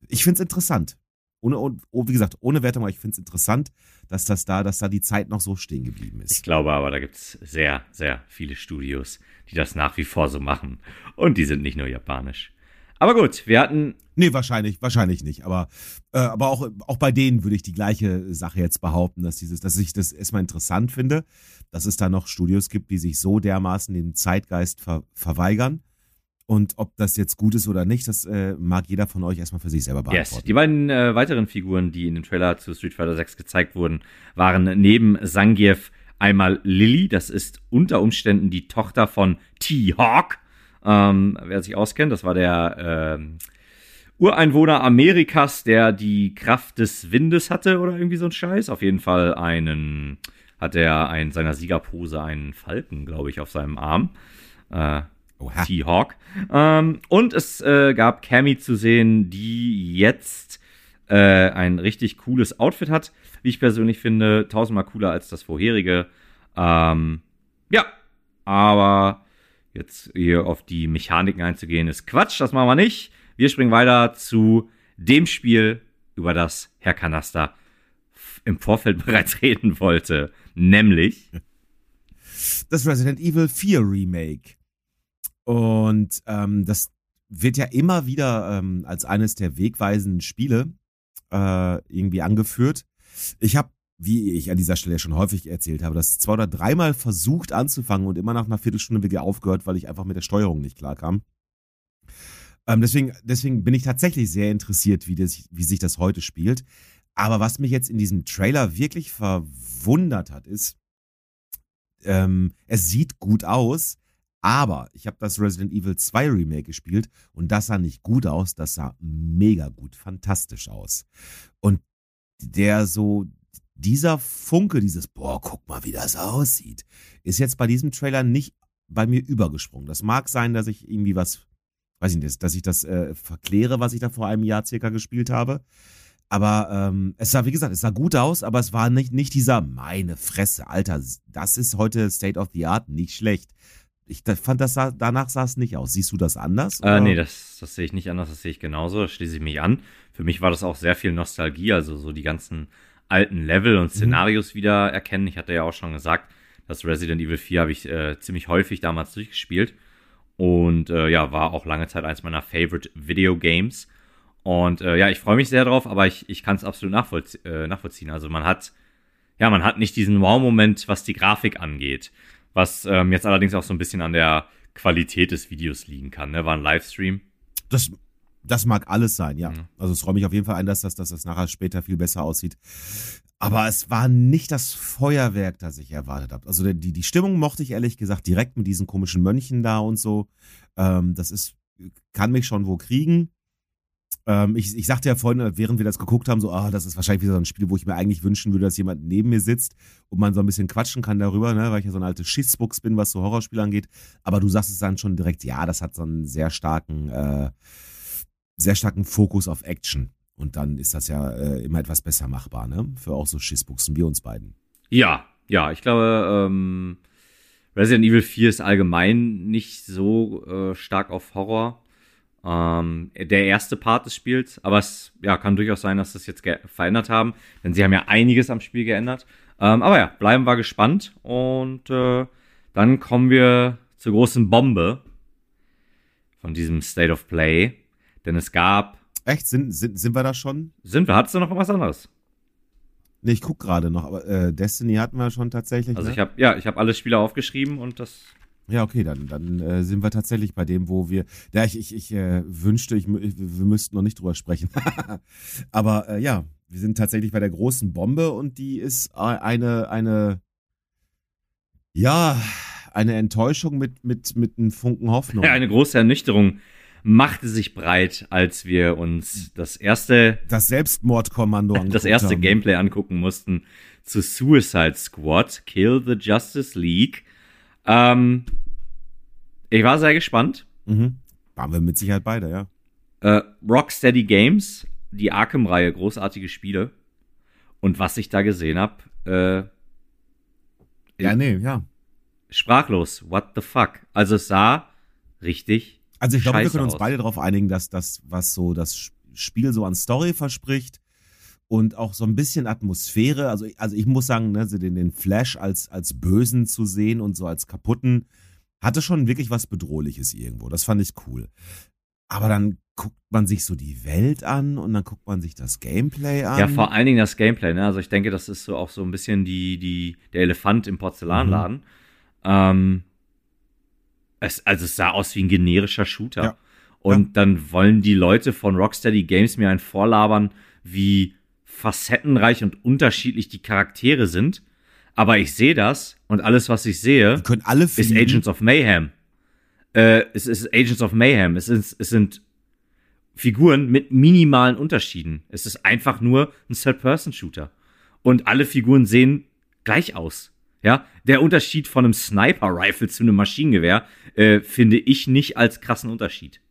ich finde es interessant. Ohne, oh, wie gesagt, ohne Wertung, aber ich finde es interessant, dass das da, dass da die Zeit noch so stehen geblieben ist. Ich glaube aber, da gibt es sehr, sehr viele Studios, die das nach wie vor so machen. Und die sind nicht nur japanisch. Aber gut, wir hatten. Nee, wahrscheinlich, wahrscheinlich nicht. Aber, äh, aber auch, auch bei denen würde ich die gleiche Sache jetzt behaupten, dass dieses, dass ich das erstmal interessant finde, dass es da noch Studios gibt, die sich so dermaßen den Zeitgeist ver verweigern. Und ob das jetzt gut ist oder nicht, das äh, mag jeder von euch erstmal für sich selber beantworten. Yes. Die beiden äh, weiteren Figuren, die in dem Trailer zu Street Fighter 6 gezeigt wurden, waren neben Zangief einmal Lily, das ist unter Umständen die Tochter von T-Hawk, ähm, wer sich auskennt, das war der ähm, Ureinwohner Amerikas, der die Kraft des Windes hatte oder irgendwie so ein Scheiß. Auf jeden Fall einen, hat er in seiner Siegerpose einen Falken, glaube ich, auf seinem Arm. Äh, T-Hawk. Ähm, und es äh, gab Cammy zu sehen, die jetzt äh, ein richtig cooles Outfit hat, wie ich persönlich finde. Tausendmal cooler als das vorherige. Ähm, ja, aber jetzt hier auf die Mechaniken einzugehen, ist Quatsch, das machen wir nicht. Wir springen weiter zu dem Spiel, über das Herr Kanaster im Vorfeld bereits reden wollte, nämlich das Resident Evil 4 Remake. Und ähm, das wird ja immer wieder ähm, als eines der wegweisenden Spiele äh, irgendwie angeführt. Ich habe wie ich an dieser Stelle schon häufig erzählt habe, das zwei oder dreimal versucht anzufangen und immer nach einer Viertelstunde wieder aufgehört, weil ich einfach mit der Steuerung nicht klarkam. Ähm, deswegen, deswegen bin ich tatsächlich sehr interessiert, wie, das, wie sich das heute spielt. Aber was mich jetzt in diesem Trailer wirklich verwundert hat, ist, ähm, es sieht gut aus, aber ich habe das Resident Evil 2 Remake gespielt und das sah nicht gut aus, das sah mega gut, fantastisch aus. Und der so, dieser Funke, dieses, boah, guck mal, wie das aussieht, ist jetzt bei diesem Trailer nicht bei mir übergesprungen. Das mag sein, dass ich irgendwie was, weiß ich nicht, dass ich das äh, verkläre, was ich da vor einem Jahr circa gespielt habe. Aber ähm, es sah, wie gesagt, es sah gut aus, aber es war nicht, nicht dieser, meine Fresse, Alter, das ist heute State of the Art, nicht schlecht. Ich fand, das sah, danach sah es nicht aus. Siehst du das anders? Äh, nee, das, das sehe ich nicht anders, das sehe ich genauso, da schließe ich mich an. Für mich war das auch sehr viel Nostalgie, also so die ganzen alten Level und mhm. Szenarios mhm. wieder erkennen. Ich hatte ja auch schon gesagt, das Resident Evil 4 habe ich äh, ziemlich häufig damals durchgespielt. Und äh, ja, war auch lange Zeit eins meiner Favorite Video Games. Und äh, ja, ich freue mich sehr drauf, aber ich, ich kann es absolut nachvollzie äh, nachvollziehen. Also man hat, ja, man hat nicht diesen Wow-Moment, was die Grafik angeht. Was ähm, jetzt allerdings auch so ein bisschen an der Qualität des Videos liegen kann. Ne? War ein Livestream. Das, das mag alles sein, ja. Mhm. Also es räume mich auf jeden Fall ein, dass das, dass das nachher später viel besser aussieht. Aber es war nicht das Feuerwerk, das ich erwartet habe. Also die, die Stimmung mochte ich ehrlich gesagt direkt mit diesen komischen Mönchen da und so. Ähm, das ist, kann mich schon wo kriegen. Ähm, ich, ich sagte ja vorhin, während wir das geguckt haben, so, ah, das ist wahrscheinlich wieder so ein Spiel, wo ich mir eigentlich wünschen würde, dass jemand neben mir sitzt und man so ein bisschen quatschen kann darüber, ne, weil ich ja so ein alte Schissbuchs bin, was so Horrorspiele angeht. Aber du sagst es dann schon direkt, ja, das hat so einen sehr starken, äh, sehr starken Fokus auf Action. Und dann ist das ja äh, immer etwas besser machbar, ne? Für auch so Schissbuchsen wie uns beiden. Ja, ja, ich glaube, ähm, Resident Evil 4 ist allgemein nicht so äh, stark auf Horror. Ähm, der erste Part des Spiels, aber es ja, kann durchaus sein, dass das jetzt verändert haben, denn sie haben ja einiges am Spiel geändert. Ähm, aber ja, bleiben wir gespannt und äh, dann kommen wir zur großen Bombe von diesem State of Play, denn es gab Echt? Sind, sind, sind wir da schon? Sind wir? Hattest du noch was anderes? Nee, ich guck gerade noch, aber äh, Destiny hatten wir schon tatsächlich. Also ne? ich habe ja, ich habe alle Spiele aufgeschrieben und das. Ja, okay, dann, dann äh, sind wir tatsächlich bei dem, wo wir. Ja, ich, ich, ich äh, wünschte, ich, wir müssten noch nicht drüber sprechen. aber äh, ja, wir sind tatsächlich bei der großen Bombe und die ist eine, eine, ja, eine Enttäuschung mit, mit, mit einem Funken Hoffnung. Ja, eine große Ernüchterung machte sich breit, als wir uns das erste das Selbstmordkommando das erste haben. Gameplay angucken mussten zu Suicide Squad Kill the Justice League. Ähm, ich war sehr gespannt. Mhm. Waren wir mit Sicherheit beide, ja. Äh, Rocksteady Games, die Arkham-Reihe, großartige Spiele. Und was ich da gesehen habe, äh, ja, nee, ja. Sprachlos. What the fuck? Also es sah richtig also ich glaube, wir können uns aus. beide darauf einigen, dass das, was so das Spiel so an Story verspricht und auch so ein bisschen Atmosphäre, also, also ich muss sagen, ne, den, den Flash als, als Bösen zu sehen und so als kaputten, hatte schon wirklich was Bedrohliches irgendwo. Das fand ich cool. Aber dann guckt man sich so die Welt an und dann guckt man sich das Gameplay an. Ja, vor allen Dingen das Gameplay, ne? Also ich denke, das ist so auch so ein bisschen die, die, der Elefant im Porzellanladen. Mhm. Ähm, es, also es sah aus wie ein generischer Shooter. Ja. Und ja. dann wollen die Leute von Rocksteady Games mir ein vorlabern, wie facettenreich und unterschiedlich die Charaktere sind. Aber ich sehe das und alles, was ich sehe, ist Agents of Mayhem. Äh, es ist Agents of Mayhem. Es, ist, es sind Figuren mit minimalen Unterschieden. Es ist einfach nur ein Third-Person-Shooter. Und alle Figuren sehen gleich aus. Ja, der Unterschied von einem Sniper-Rifle zu einem Maschinengewehr äh, finde ich nicht als krassen Unterschied.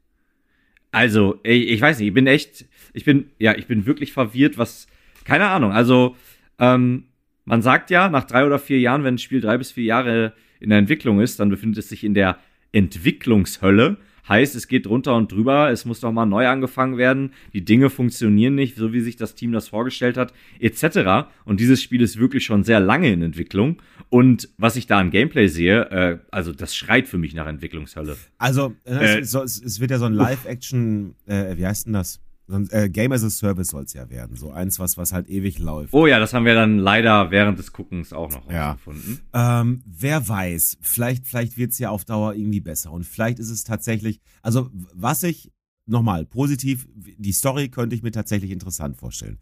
Also, ich, ich, weiß nicht, ich bin echt, ich bin, ja, ich bin wirklich verwirrt, was, keine Ahnung, also, ähm, man sagt ja, nach drei oder vier Jahren, wenn ein Spiel drei bis vier Jahre in der Entwicklung ist, dann befindet es sich in der Entwicklungshölle Heißt, es geht drunter und drüber, es muss doch mal neu angefangen werden, die Dinge funktionieren nicht, so wie sich das Team das vorgestellt hat, etc. Und dieses Spiel ist wirklich schon sehr lange in Entwicklung. Und was ich da an Gameplay sehe, äh, also das schreit für mich nach Entwicklungshölle. Also, äh, es, es, wird ja so ein Live-Action, äh, wie heißt denn das? Äh, Game as a Service soll es ja werden. So eins, was, was halt ewig läuft. Oh ja, das haben wir dann leider während des Guckens auch noch ja. gefunden. Ähm, wer weiß, vielleicht, vielleicht wird es ja auf Dauer irgendwie besser. Und vielleicht ist es tatsächlich, also was ich, nochmal, positiv, die Story könnte ich mir tatsächlich interessant vorstellen.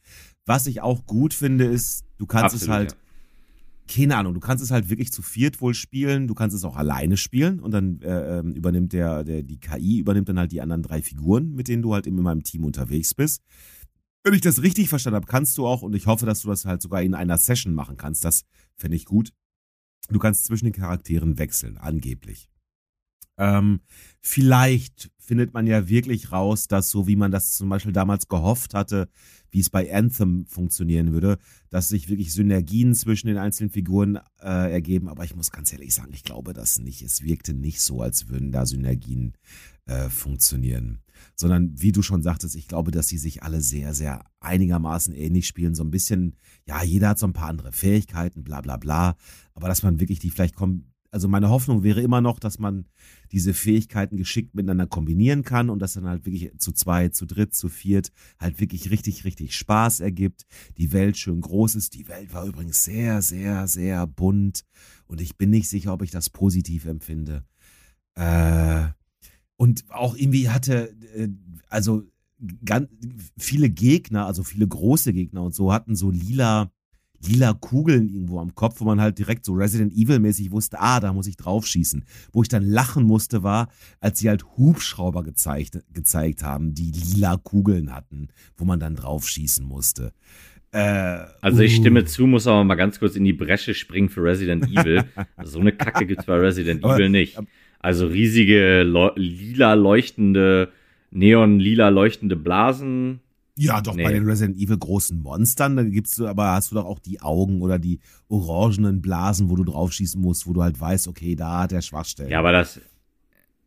Was ich auch gut finde, ist, du kannst Absolut, es halt. Keine Ahnung, du kannst es halt wirklich zu viert wohl spielen, du kannst es auch alleine spielen und dann äh, ähm, übernimmt der, der, die KI übernimmt dann halt die anderen drei Figuren, mit denen du halt in meinem Team unterwegs bist. Wenn ich das richtig verstanden habe, kannst du auch, und ich hoffe, dass du das halt sogar in einer Session machen kannst, das fände ich gut. Du kannst zwischen den Charakteren wechseln, angeblich. Ähm, vielleicht findet man ja wirklich raus, dass so wie man das zum Beispiel damals gehofft hatte, wie es bei Anthem funktionieren würde, dass sich wirklich Synergien zwischen den einzelnen Figuren äh, ergeben. Aber ich muss ganz ehrlich sagen, ich glaube das nicht. Es wirkte nicht so, als würden da Synergien äh, funktionieren. Sondern wie du schon sagtest, ich glaube, dass sie sich alle sehr, sehr einigermaßen ähnlich spielen. So ein bisschen, ja, jeder hat so ein paar andere Fähigkeiten, bla bla bla. Aber dass man wirklich die vielleicht kommen also meine Hoffnung wäre immer noch, dass man diese Fähigkeiten geschickt miteinander kombinieren kann und das dann halt wirklich zu zweit, zu dritt, zu viert halt wirklich richtig, richtig Spaß ergibt. Die Welt schön groß ist. Die Welt war übrigens sehr, sehr, sehr bunt und ich bin nicht sicher, ob ich das positiv empfinde. Äh, und auch irgendwie hatte, äh, also ganz viele Gegner, also viele große Gegner und so hatten so lila lila Kugeln irgendwo am Kopf, wo man halt direkt so Resident Evil-mäßig wusste, ah, da muss ich drauf schießen. Wo ich dann lachen musste, war, als sie halt Hubschrauber gezeigt, gezeigt haben, die lila Kugeln hatten, wo man dann drauf schießen musste. Äh, also ich stimme uh. zu, muss aber mal ganz kurz in die Bresche springen für Resident Evil. so eine Kacke gibt's bei Resident aber, Evil nicht. Also riesige, lila leuchtende, neon-lila leuchtende Blasen ja, doch, nee. bei den Resident Evil großen Monstern, da gibt's du, aber hast du doch auch die Augen oder die orangenen Blasen, wo du draufschießen musst, wo du halt weißt, okay, da hat er Schwachstellen. Ja, aber das,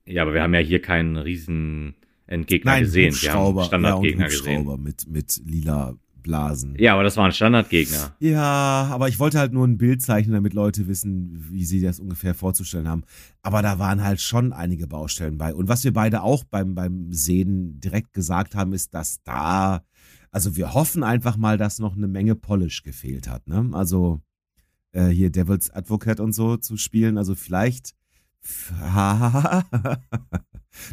ja, aber wir haben ja hier keinen riesen Endgegner Nein, gesehen. Wir haben Standardgegner ja, gesehen. mit, mit lila Blasen. Ja, aber das war ein Standardgegner. Ja, aber ich wollte halt nur ein Bild zeichnen, damit Leute wissen, wie sie das ungefähr vorzustellen haben. Aber da waren halt schon einige Baustellen bei. Und was wir beide auch beim, beim Sehen direkt gesagt haben, ist, dass da, also wir hoffen einfach mal, dass noch eine Menge Polish gefehlt hat. Ne? Also äh, hier Devil's Advocate und so zu spielen. Also vielleicht.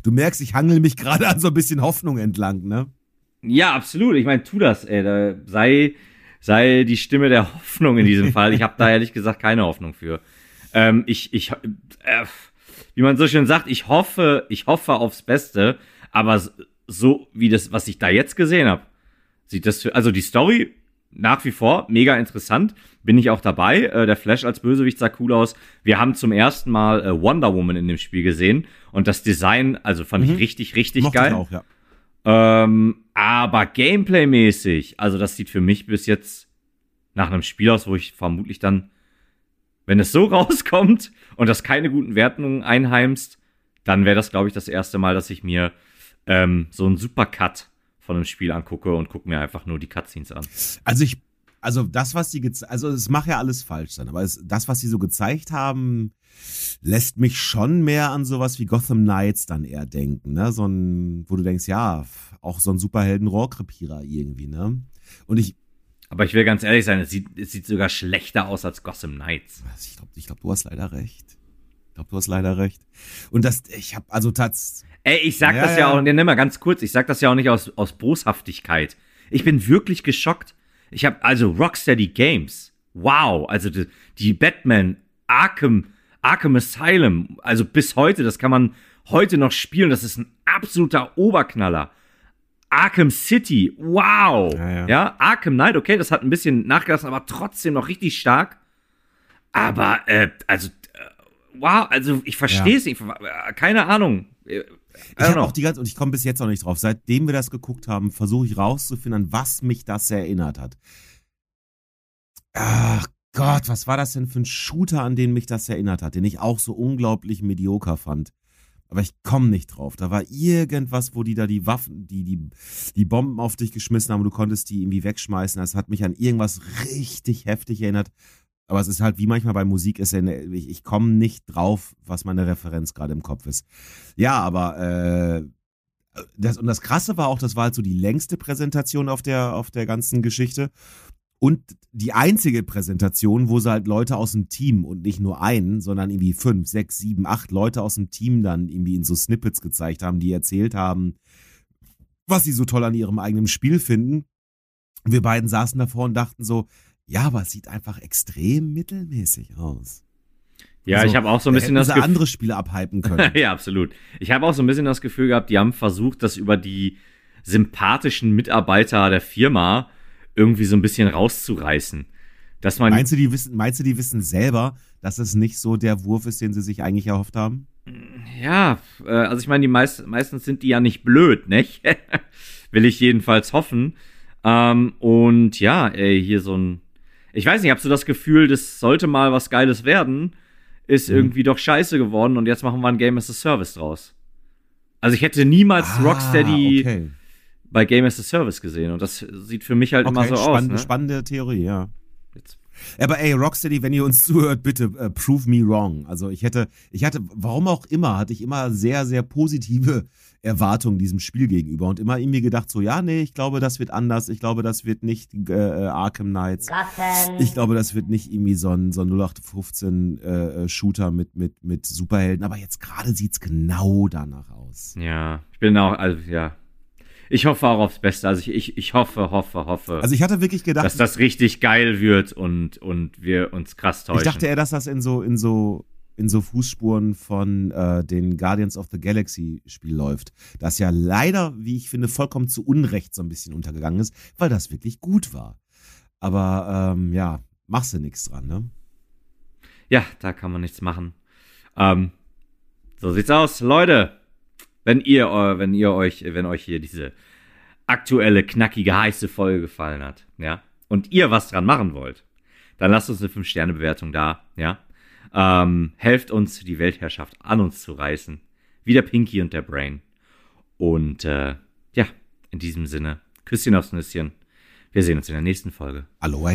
du merkst, ich hangel mich gerade an so ein bisschen Hoffnung entlang, ne? Ja, absolut. Ich meine, tu das, ey. Da sei, sei die Stimme der Hoffnung in diesem Fall. Ich habe da ehrlich gesagt keine Hoffnung für. Ähm, ich, ich, äh, wie man so schön sagt, ich hoffe, ich hoffe aufs Beste, aber so wie das, was ich da jetzt gesehen habe, sieht das für, also die Story nach wie vor mega interessant. Bin ich auch dabei. Äh, der Flash als Bösewicht sah cool aus. Wir haben zum ersten Mal äh, Wonder Woman in dem Spiel gesehen und das Design, also fand mhm. ich richtig, richtig Mochte geil. Ich auch, ja. Ähm, aber Gameplay-mäßig, also das sieht für mich bis jetzt nach einem Spiel aus, wo ich vermutlich dann, wenn es so rauskommt und das keine guten Wertungen einheimst, dann wäre das, glaube ich, das erste Mal, dass ich mir ähm, so einen Supercut von einem Spiel angucke und gucke mir einfach nur die Cutscenes an. Also ich, also das, was die, also es macht ja alles falsch sein, aber es, das, was sie so gezeigt haben, lässt mich schon mehr an sowas wie Gotham Knights dann eher denken, ne? So ein, wo du denkst, ja, auch so ein Superhelden-Rohrkrepierer irgendwie, ne? Und ich. Aber ich will ganz ehrlich sein, es sieht, es sieht sogar schlechter aus als Gotham Knights. Ich glaube, ich glaub, du hast leider recht. Ich glaube, du hast leider recht. Und das, ich habe also tatsächlich. Ey, ich sag ja, das ja auch, ja, nimm mal ganz kurz, ich sag das ja auch nicht aus, aus Boshaftigkeit. Ich bin wirklich geschockt. Ich habe also Rocksteady Games. Wow, also die, die Batman Arkham Arkham Asylum, also bis heute, das kann man heute noch spielen, das ist ein absoluter Oberknaller. Arkham City, wow. Ja, ja. ja, Arkham Knight, okay, das hat ein bisschen nachgelassen, aber trotzdem noch richtig stark. Aber, äh, also, äh, wow, also ich verstehe es ja. nicht, keine Ahnung. Ich habe auch die ganze, und ich komme bis jetzt noch nicht drauf, seitdem wir das geguckt haben, versuche ich rauszufinden, was mich das erinnert hat. Ach Gott, was war das denn für ein Shooter, an den mich das erinnert hat, den ich auch so unglaublich medioker fand. Aber ich komme nicht drauf. Da war irgendwas, wo die da die Waffen, die, die, die Bomben auf dich geschmissen haben und du konntest die irgendwie wegschmeißen. Das hat mich an irgendwas richtig heftig erinnert. Aber es ist halt wie manchmal bei Musik ist, ich, ich komme nicht drauf, was meine Referenz gerade im Kopf ist. Ja, aber äh, das, und das Krasse war auch, das war halt so die längste Präsentation auf der, auf der ganzen Geschichte. Und die einzige Präsentation, wo sie halt Leute aus dem Team und nicht nur einen, sondern irgendwie fünf, sechs, sieben, acht Leute aus dem Team dann irgendwie in so Snippets gezeigt haben, die erzählt haben, was sie so toll an ihrem eigenen Spiel finden. Wir beiden saßen davor und dachten so, Ja, aber es sieht einfach extrem mittelmäßig aus. Ja, Also, ich habe auch so ein bisschen das Gefühl. andere Spiele abhypen können. ja, absolut. Ich habe auch so ein bisschen das Gefühl gehabt, die haben versucht, das über die sympathischen Mitarbeiter der Firma irgendwie so ein bisschen rauszureißen. Dass man meinst, du, die wissen, meinst du, die wissen selber, dass es nicht so der Wurf ist, den sie sich eigentlich erhofft haben? Ja, äh, also ich meine, die meist, meistens sind die ja nicht blöd, nicht? Will ich jedenfalls hoffen. Ähm, und ja, ey, hier so ein. Ich weiß nicht, hast du das Gefühl, das sollte mal was Geiles werden, ist Mhm. irgendwie doch scheiße geworden und jetzt machen wir ein Game as a Service draus. Also ich hätte niemals Rocksteady Ah, okay. bei Game as a Service gesehen und das sieht für mich halt immer Okay, so spannende, aus. Ne? spannende Theorie, ja. Jetzt. Aber ey, Rocksteady, wenn ihr uns zuhört, bitte äh, prove me wrong. Also ich hätte, ich hatte, warum auch immer, hatte ich immer sehr, sehr positive Erwartungen diesem Spiel gegenüber und immer irgendwie gedacht so, ja, nee, ich glaube, das wird anders. Ich glaube, das wird nicht äh, Arkham Knights. Gotham. Ich glaube, das wird nicht irgendwie so ein, so ein 0815 äh, äh, Shooter mit, mit, mit Superhelden. Aber jetzt gerade sieht's genau danach aus. Ja, ich bin auch, also ja. Ich hoffe auch aufs Beste. Also ich, ich, ich hoffe, hoffe, hoffe. Also ich hatte wirklich gedacht, dass das richtig geil wird und, und wir uns krass täuschen. Ich dachte eher, dass das in so, in so, in so Fußspuren von äh, den Guardians of the Galaxy Spiel läuft. Das ja leider, wie ich finde, vollkommen zu Unrecht so ein bisschen untergegangen ist, weil das wirklich gut war. Aber ähm, ja, machst du nichts dran, ne? ja, da kann man nichts machen. Ähm, so sieht's aus, Leute. Wenn ihr, äh, wenn ihr euch, wenn euch hier diese aktuelle, knackige, heiße Folge gefallen hat, ja, und ihr was dran machen wollt, dann lasst uns eine 5-Sterne-Bewertung da, ja. Ähm, helft uns, die Weltherrschaft an uns zu reißen. Wie der Pinky und der Brain. Und äh, ja, in diesem Sinne, Küsschen aufs Nüsschen. Wir sehen uns in der nächsten Folge. Aloha.